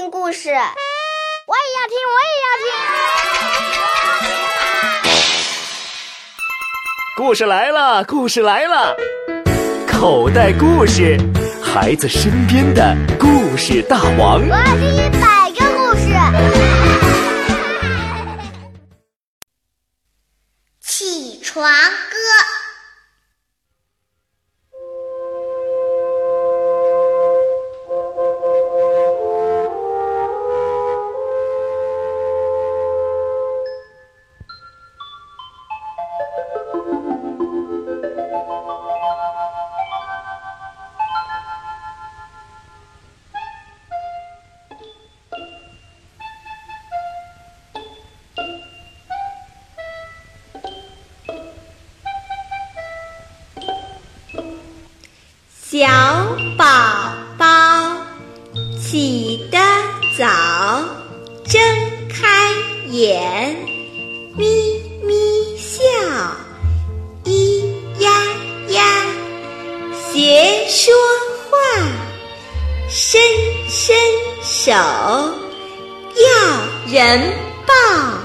听故事，我也要听，我也要听。故事来了，故事来了，口袋故事，孩子身边的故事大王。我要听一百个故事。起床歌。小宝宝起得早，睁开眼，咪咪笑，咿呀呀，学说话，伸伸手，要人抱。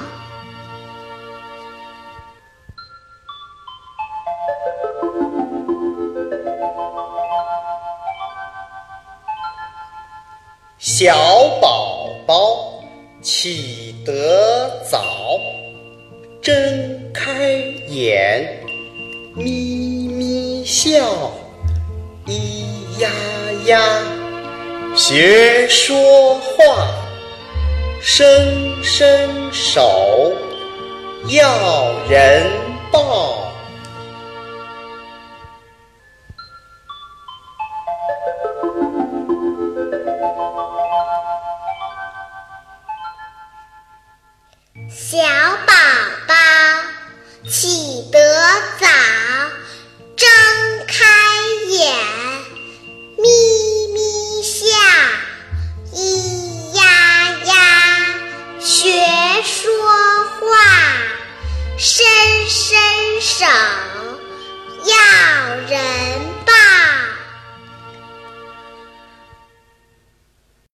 小宝宝起得早，睁开眼，咪咪笑，咿呀呀，学说话，伸伸手，要人抱。小宝。